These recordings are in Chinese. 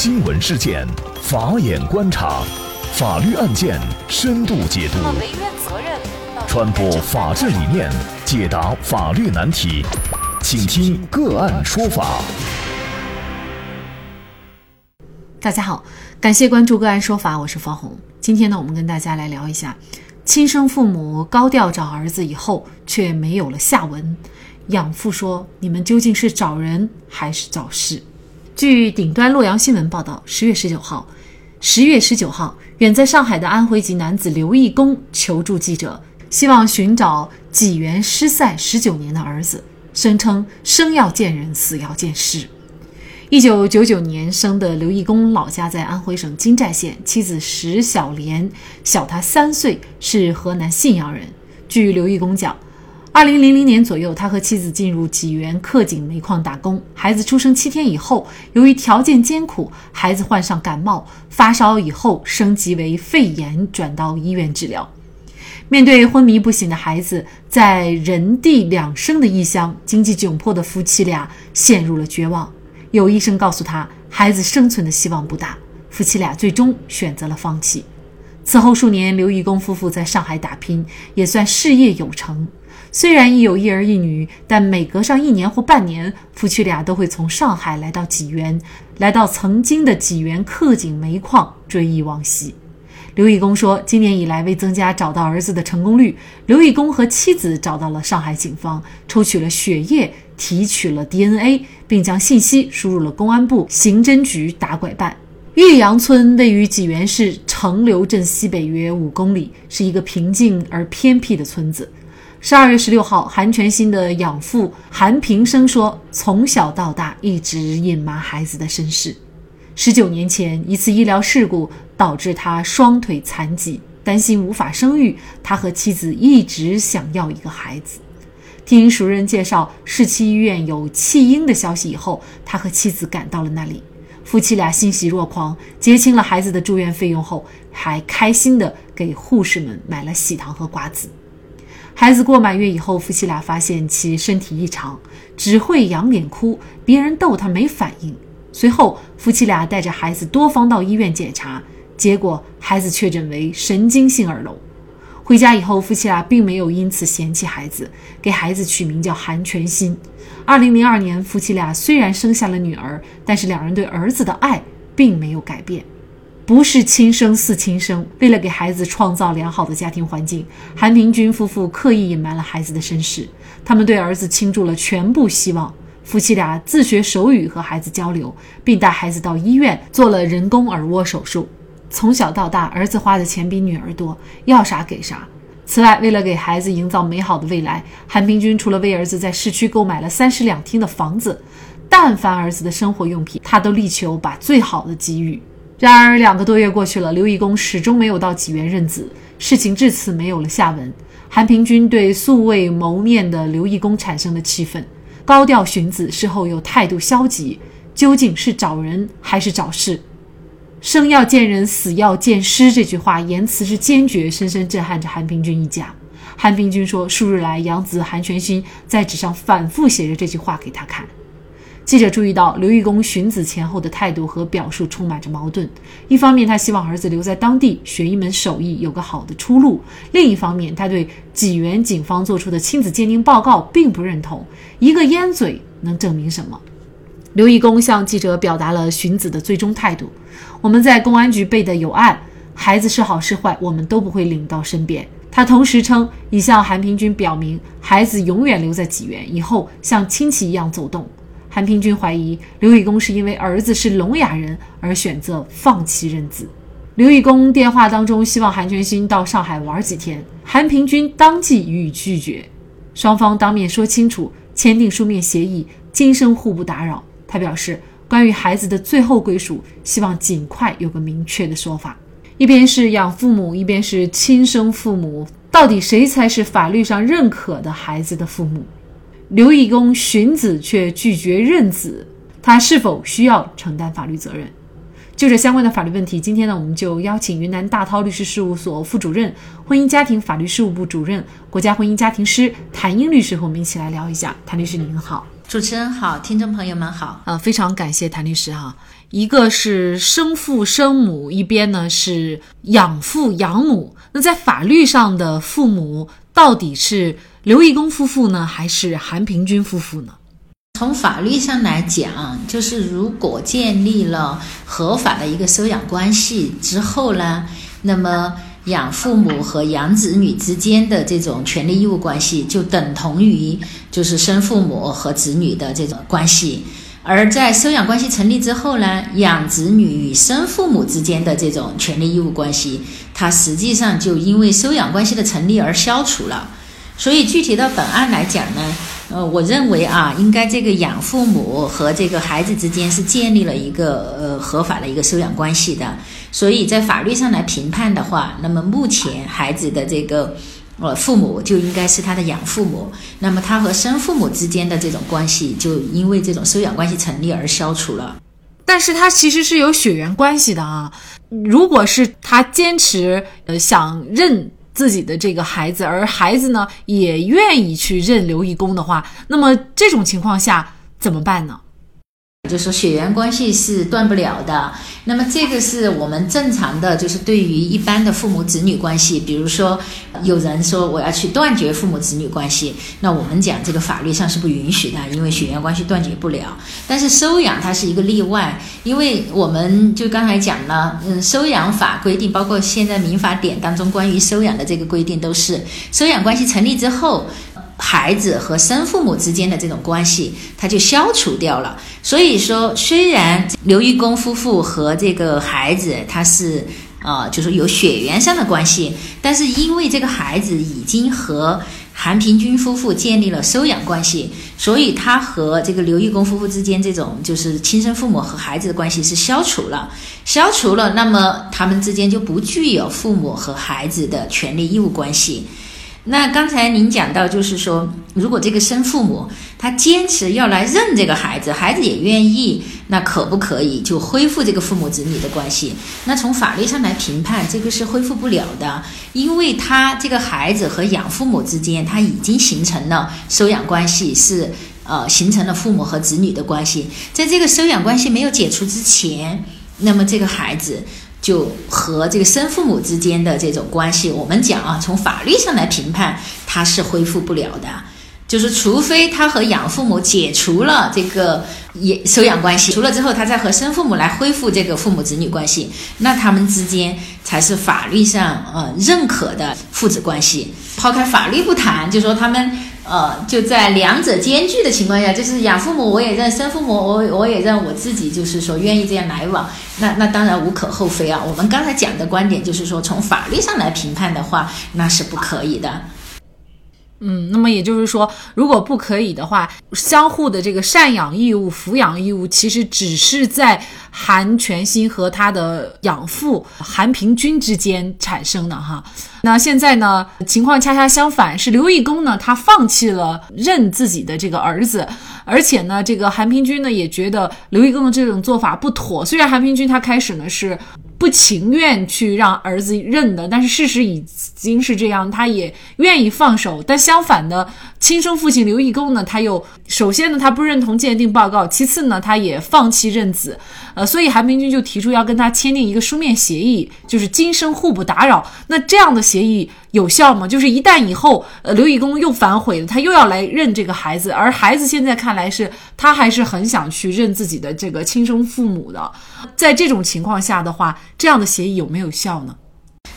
新闻事件，法眼观察，法律案件深度解读，传播法治理念，解答法律难题，请听个案说法。大家好，感谢关注个案说法，我是方红。今天呢，我们跟大家来聊一下，亲生父母高调找儿子以后，却没有了下文。养父说：“你们究竟是找人还是找事？”据顶端洛阳新闻报道，十月十九号，十月十九号，远在上海的安徽籍男子刘义功求助记者，希望寻找济源失散十九年的儿子，声称生要见人，死要见尸。一九九九年生的刘义功，老家在安徽省金寨县，妻子石小莲小他三岁，是河南信阳人。据刘义功讲。二零零零年左右，他和妻子进入济源克井煤矿打工。孩子出生七天以后，由于条件艰苦，孩子患上感冒发烧，以后升级为肺炎，转到医院治疗。面对昏迷不醒的孩子，在人地两生的异乡，经济窘迫的夫妻俩陷入了绝望。有医生告诉他，孩子生存的希望不大。夫妻俩最终选择了放弃。此后数年，刘义工夫妇在上海打拼，也算事业有成。虽然已有一儿一女，但每隔上一年或半年，夫妻俩都会从上海来到济源，来到曾经的济源克井煤矿追忆往昔。刘义功说，今年以来，为增加找到儿子的成功率，刘义功和妻子找到了上海警方，抽取了血液，提取了 DNA，并将信息输入了公安部刑侦局打拐办。岳阳村位于济源市城流镇西北约五公里，是一个平静而偏僻的村子。十二月十六号，韩全新的养父韩平生说：“从小到大一直隐瞒孩子的身世。十九年前，一次医疗事故导致他双腿残疾，担心无法生育，他和妻子一直想要一个孩子。听熟人介绍市七医院有弃婴的消息以后，他和妻子赶到了那里。夫妻俩欣喜若狂，结清了孩子的住院费用后，还开心地给护士们买了喜糖和瓜子。”孩子过满月以后，夫妻俩发现其身体异常，只会仰脸哭，别人逗他没反应。随后，夫妻俩带着孩子多方到医院检查，结果孩子确诊为神经性耳聋。回家以后，夫妻俩并没有因此嫌弃孩子，给孩子取名叫韩全新。二零零二年，夫妻俩虽然生下了女儿，但是两人对儿子的爱并没有改变。不是亲生似亲生。为了给孩子创造良好的家庭环境，韩平军夫妇刻意隐瞒了孩子的身世。他们对儿子倾注了全部希望。夫妻俩自学手语和孩子交流，并带孩子到医院做了人工耳蜗手术。从小到大，儿子花的钱比女儿多，要啥给啥。此外，为了给孩子营造美好的未来，韩平军除了为儿子在市区购买了三室两厅的房子，但凡儿子的生活用品，他都力求把最好的给予。然而，两个多月过去了，刘义恭始终没有到济源认子，事情至此没有了下文。韩平君对素未谋面的刘义恭产生了气愤，高调寻子，事后又态度消极，究竟是找人还是找事？“生要见人，死要见尸”这句话言辞之坚决，深深震撼着韩平君一家。韩平君说，数日来，养子韩全新在纸上反复写着这句话给他看。记者注意到，刘义功寻子前后的态度和表述充满着矛盾。一方面，他希望儿子留在当地学一门手艺，有个好的出路；另一方面，他对济源警方做出的亲子鉴定报告并不认同。一个烟嘴能证明什么？刘义功向记者表达了寻子的最终态度：“我们在公安局备的有案，孩子是好是坏，我们都不会领到身边。”他同时称，已向韩平军表明，孩子永远留在济源，以后像亲戚一样走动。韩平军怀疑刘义功是因为儿子是聋哑人而选择放弃认子。刘义功电话当中希望韩全新到上海玩几天，韩平军当即予以拒绝。双方当面说清楚，签订书面协议，今生互不打扰。他表示，关于孩子的最后归属，希望尽快有个明确的说法。一边是养父母，一边是亲生父母，到底谁才是法律上认可的孩子的父母？刘义功寻子却拒绝认子，他是否需要承担法律责任？就这相关的法律问题，今天呢，我们就邀请云南大韬律师事务所副主任、婚姻家庭法律事务部主任、国家婚姻家庭师谭英律师和我们一起来聊一下。谭律师您好，主持人好，听众朋友们好。呃，非常感谢谭律师哈。一个是生父生母，一边呢是养父养母。那在法律上的父母到底是刘义公夫妇呢，还是韩平君夫妇呢？从法律上来讲，就是如果建立了合法的一个收养关系之后呢，那么养父母和养子女之间的这种权利义务关系，就等同于就是生父母和子女的这种关系。而在收养关系成立之后呢，养子女与生父母之间的这种权利义务关系，它实际上就因为收养关系的成立而消除了。所以具体到本案来讲呢。呃，我认为啊，应该这个养父母和这个孩子之间是建立了一个呃合法的一个收养关系的，所以在法律上来评判的话，那么目前孩子的这个呃父母就应该是他的养父母，那么他和生父母之间的这种关系就因为这种收养关系成立而消除了。但是他其实是有血缘关系的啊，如果是他坚持呃想认。自己的这个孩子，而孩子呢也愿意去认刘义公的话，那么这种情况下怎么办呢？就说血缘关系是断不了的，那么这个是我们正常的，就是对于一般的父母子女关系，比如说有人说我要去断绝父母子女关系，那我们讲这个法律上是不允许的，因为血缘关系断绝不了。但是收养它是一个例外，因为我们就刚才讲了，嗯，收养法规定，包括现在民法典当中关于收养的这个规定，都是收养关系成立之后。孩子和生父母之间的这种关系，它就消除掉了。所以说，虽然刘义公夫妇和这个孩子他是呃，就是有血缘上的关系，但是因为这个孩子已经和韩平君夫妇建立了收养关系，所以他和这个刘义公夫妇之间这种就是亲生父母和孩子的关系是消除了，消除了，那么他们之间就不具有父母和孩子的权利义务关系。那刚才您讲到，就是说，如果这个生父母他坚持要来认这个孩子，孩子也愿意，那可不可以就恢复这个父母子女的关系？那从法律上来评判，这个是恢复不了的，因为他这个孩子和养父母之间他已经形成了收养关系，是呃形成了父母和子女的关系，在这个收养关系没有解除之前，那么这个孩子。就和这个生父母之间的这种关系，我们讲啊，从法律上来评判，他是恢复不了的。就是除非他和养父母解除了这个也收养关系，除了之后，他再和生父母来恢复这个父母子女关系，那他们之间才是法律上呃认可的父子关系。抛开法律不谈，就说他们。呃，就在两者兼具的情况下，就是养父母我也认，生父母我我也认，我自己就是说愿意这样来往，那那当然无可厚非啊。我们刚才讲的观点就是说，从法律上来评判的话，那是不可以的。嗯，那么也就是说，如果不可以的话，相互的这个赡养义务、抚养义务，其实只是在韩全新和他的养父韩平君之间产生的哈。那现在呢，情况恰恰相反，是刘义公呢，他放弃了认自己的这个儿子，而且呢，这个韩平君呢也觉得刘义公的这种做法不妥。虽然韩平君他开始呢是。不情愿去让儿子认的，但是事实已经是这样，他也愿意放手。但相反的，亲生父亲刘义公呢，他又首先呢，他不认同鉴定报告；其次呢，他也放弃认子。呃，所以韩明君就提出要跟他签订一个书面协议，就是今生互不打扰。那这样的协议有效吗？就是一旦以后呃刘义工又反悔了，他又要来认这个孩子，而孩子现在看来是他还是很想去认自己的这个亲生父母的。在这种情况下的话，这样的协议有没有效呢？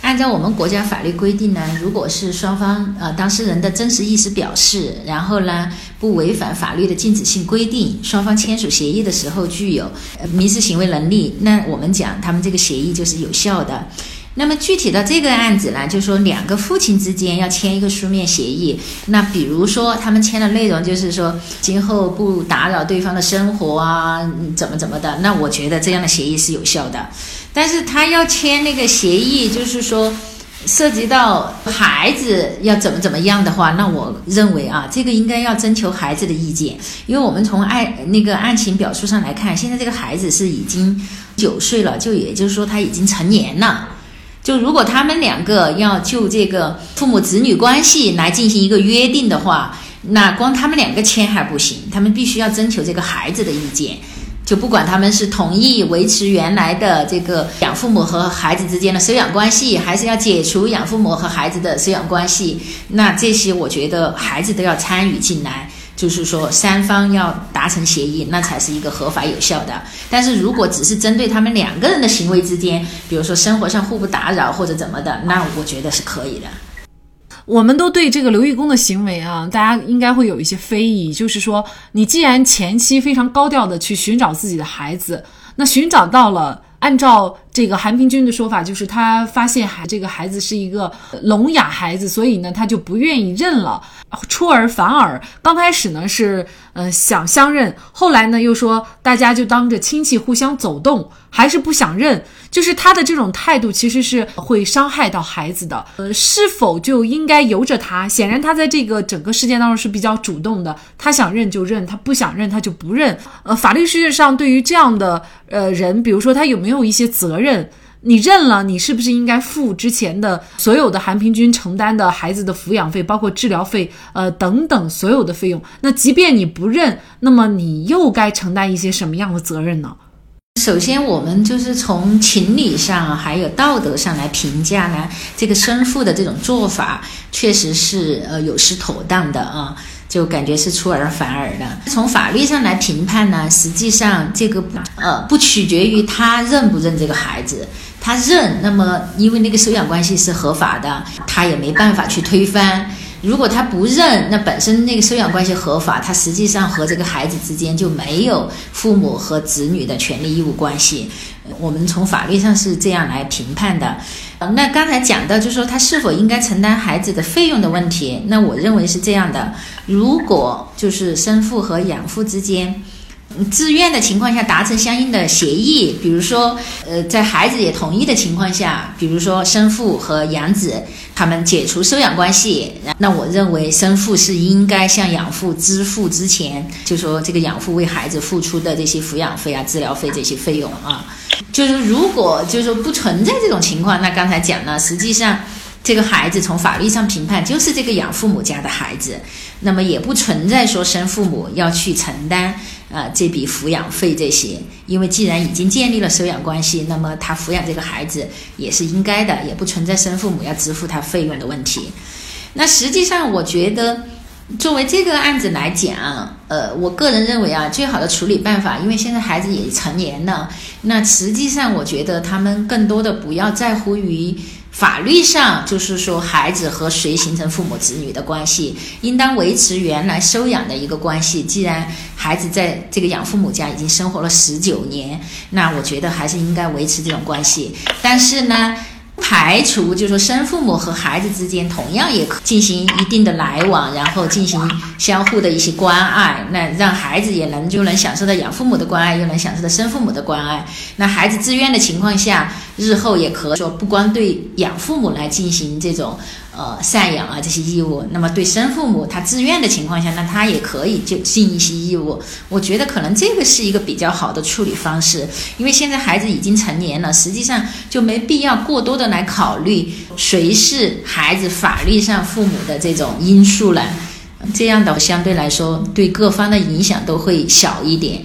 按照我们国家法律规定呢，如果是双方呃当事人的真实意思表示，然后呢不违反法律的禁止性规定，双方签署协议的时候具有民事行为能力，那我们讲他们这个协议就是有效的。那么具体到这个案子呢，就是说两个父亲之间要签一个书面协议。那比如说他们签的内容就是说今后不打扰对方的生活啊，怎么怎么的。那我觉得这样的协议是有效的。但是他要签那个协议，就是说涉及到孩子要怎么怎么样的话，那我认为啊，这个应该要征求孩子的意见，因为我们从案那个案情表述上来看，现在这个孩子是已经九岁了，就也就是说他已经成年了。就如果他们两个要就这个父母子女关系来进行一个约定的话，那光他们两个签还不行，他们必须要征求这个孩子的意见。就不管他们是同意维持原来的这个养父母和孩子之间的收养关系，还是要解除养父母和孩子的收养关系，那这些我觉得孩子都要参与进来。就是说，三方要达成协议，那才是一个合法有效的。但是如果只是针对他们两个人的行为之间，比如说生活上互不打扰或者怎么的，那我觉得是可以的。我们都对这个刘义工的行为啊，大家应该会有一些非议，就是说，你既然前期非常高调的去寻找自己的孩子，那寻找到了。按照这个韩平君的说法，就是他发现孩这个孩子是一个聋哑孩子，所以呢，他就不愿意认了，出尔反尔。刚开始呢是呃想相认，后来呢又说大家就当着亲戚互相走动，还是不想认。就是他的这种态度其实是会伤害到孩子的。呃，是否就应该由着他？显然他在这个整个事件当中是比较主动的，他想认就认，他不想认他就不认。呃，法律世界上对于这样的呃人，比如说他有没有一些责任？你认了，你是不是应该付之前的所有的韩平君承担的孩子的抚养费，包括治疗费，呃等等所有的费用？那即便你不认，那么你又该承担一些什么样的责任呢？首先，我们就是从情理上还有道德上来评价呢，这个生父的这种做法确实是呃有失妥当的啊，就感觉是出尔反尔的。从法律上来评判呢，实际上这个呃不取决于他认不认这个孩子，他认，那么因为那个收养关系是合法的，他也没办法去推翻。如果他不认，那本身那个收养关系合法，他实际上和这个孩子之间就没有父母和子女的权利义务关系。我们从法律上是这样来评判的。那刚才讲到，就是说他是否应该承担孩子的费用的问题，那我认为是这样的：如果就是生父和养父之间。自愿的情况下达成相应的协议，比如说，呃，在孩子也同意的情况下，比如说生父和养子他们解除收养关系，那我认为生父是应该向养父支付之前就说这个养父为孩子付出的这些抚养费啊、治疗费这些费用啊。就是如果就是说不存在这种情况，那刚才讲了，实际上。这个孩子从法律上评判就是这个养父母家的孩子，那么也不存在说生父母要去承担啊这笔抚养费这些，因为既然已经建立了收养关系，那么他抚养这个孩子也是应该的，也不存在生父母要支付他费用的问题。那实际上，我觉得作为这个案子来讲，呃，我个人认为啊，最好的处理办法，因为现在孩子也成年了，那实际上我觉得他们更多的不要在乎于。法律上就是说，孩子和谁形成父母子女的关系，应当维持原来收养的一个关系。既然孩子在这个养父母家已经生活了十九年，那我觉得还是应该维持这种关系。但是呢？排除，就是说生父母和孩子之间同样也可进行一定的来往，然后进行相互的一些关爱，那让孩子也能就能享受到养父母的关爱，又能享受到生父母的关爱。那孩子自愿的情况下，日后也可以说不光对养父母来进行这种。呃，赡养啊这些义务，那么对生父母他自愿的情况下，那他也可以就尽一些义务。我觉得可能这个是一个比较好的处理方式，因为现在孩子已经成年了，实际上就没必要过多的来考虑谁是孩子法律上父母的这种因素了。这样的相对来说对各方的影响都会小一点。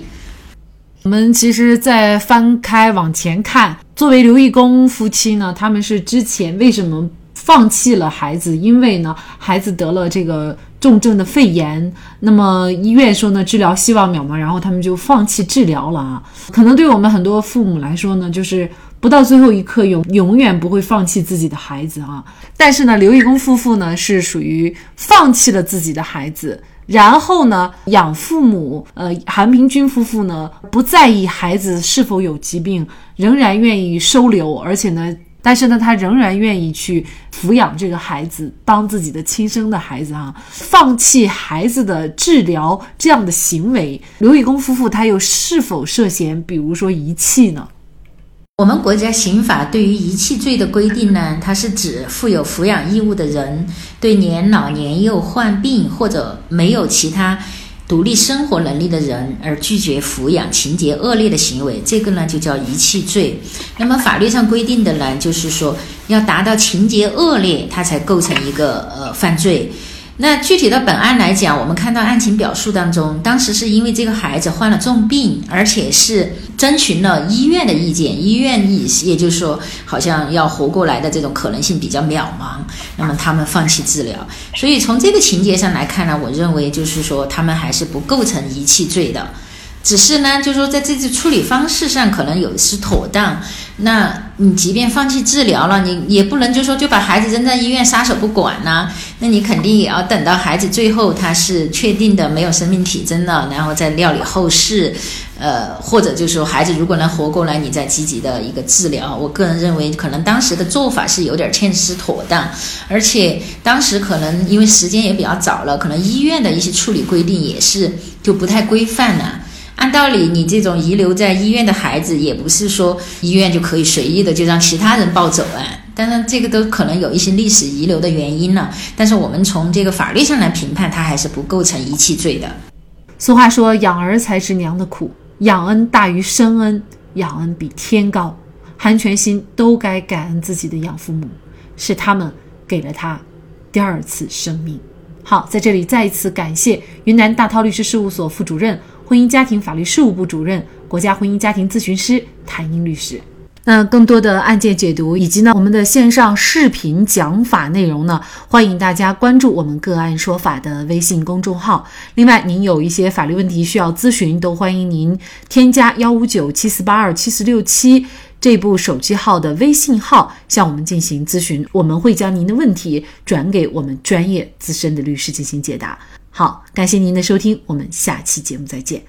我们其实再翻开往前看，作为刘义工夫妻呢，他们是之前为什么？放弃了孩子，因为呢，孩子得了这个重症的肺炎，那么医院说呢，治疗希望渺茫，然后他们就放弃治疗了啊。可能对我们很多父母来说呢，就是不到最后一刻永永远不会放弃自己的孩子啊。但是呢，刘义公夫妇呢是属于放弃了自己的孩子，然后呢，养父母呃韩平君夫妇呢不在意孩子是否有疾病，仍然愿意收留，而且呢。但是呢，他仍然愿意去抚养这个孩子，当自己的亲生的孩子啊，放弃孩子的治疗这样的行为，刘义公夫妇他又是否涉嫌，比如说遗弃呢？我们国家刑法对于遗弃罪的规定呢，它是指负有抚养义务的人对年老年幼、患病或者没有其他。独立生活能力的人而拒绝抚养，情节恶劣的行为，这个呢就叫遗弃罪。那么法律上规定的呢，就是说要达到情节恶劣，它才构成一个呃犯罪。那具体到本案来讲，我们看到案情表述当中，当时是因为这个孩子患了重病，而且是征询了医院的意见，医院意也就是说，好像要活过来的这种可能性比较渺茫，那么他们放弃治疗。所以从这个情节上来看呢，我认为就是说他们还是不构成遗弃罪的。只是呢，就是说，在这次处理方式上可能有失妥当。那你即便放弃治疗了，你也不能就说就把孩子扔在医院撒手不管呐？那你肯定也要等到孩子最后他是确定的没有生命体征了，然后再料理后事。呃，或者就是说，孩子如果能活过来，你再积极的一个治疗。我个人认为，可能当时的做法是有点欠失妥当，而且当时可能因为时间也比较早了，可能医院的一些处理规定也是就不太规范了。按道理，你这种遗留在医院的孩子，也不是说医院就可以随意的就让其他人抱走啊。当然，这个都可能有一些历史遗留的原因了。但是我们从这个法律上来评判，他还是不构成遗弃罪的。俗话说：“养儿才知娘的苦，养恩大于生恩，养恩比天高。”韩全心都该感恩自己的养父母，是他们给了他第二次生命。好，在这里再一次感谢云南大韬律师事务所副主任。婚姻家庭法律事务部主任、国家婚姻家庭咨询师谭英律师。那更多的案件解读以及呢我们的线上视频讲法内容呢，欢迎大家关注我们个案说法的微信公众号。另外，您有一些法律问题需要咨询，都欢迎您添加幺五九七四八二七四六七这部手机号的微信号向我们进行咨询，我们会将您的问题转给我们专业资深的律师进行解答。好，感谢您的收听，我们下期节目再见。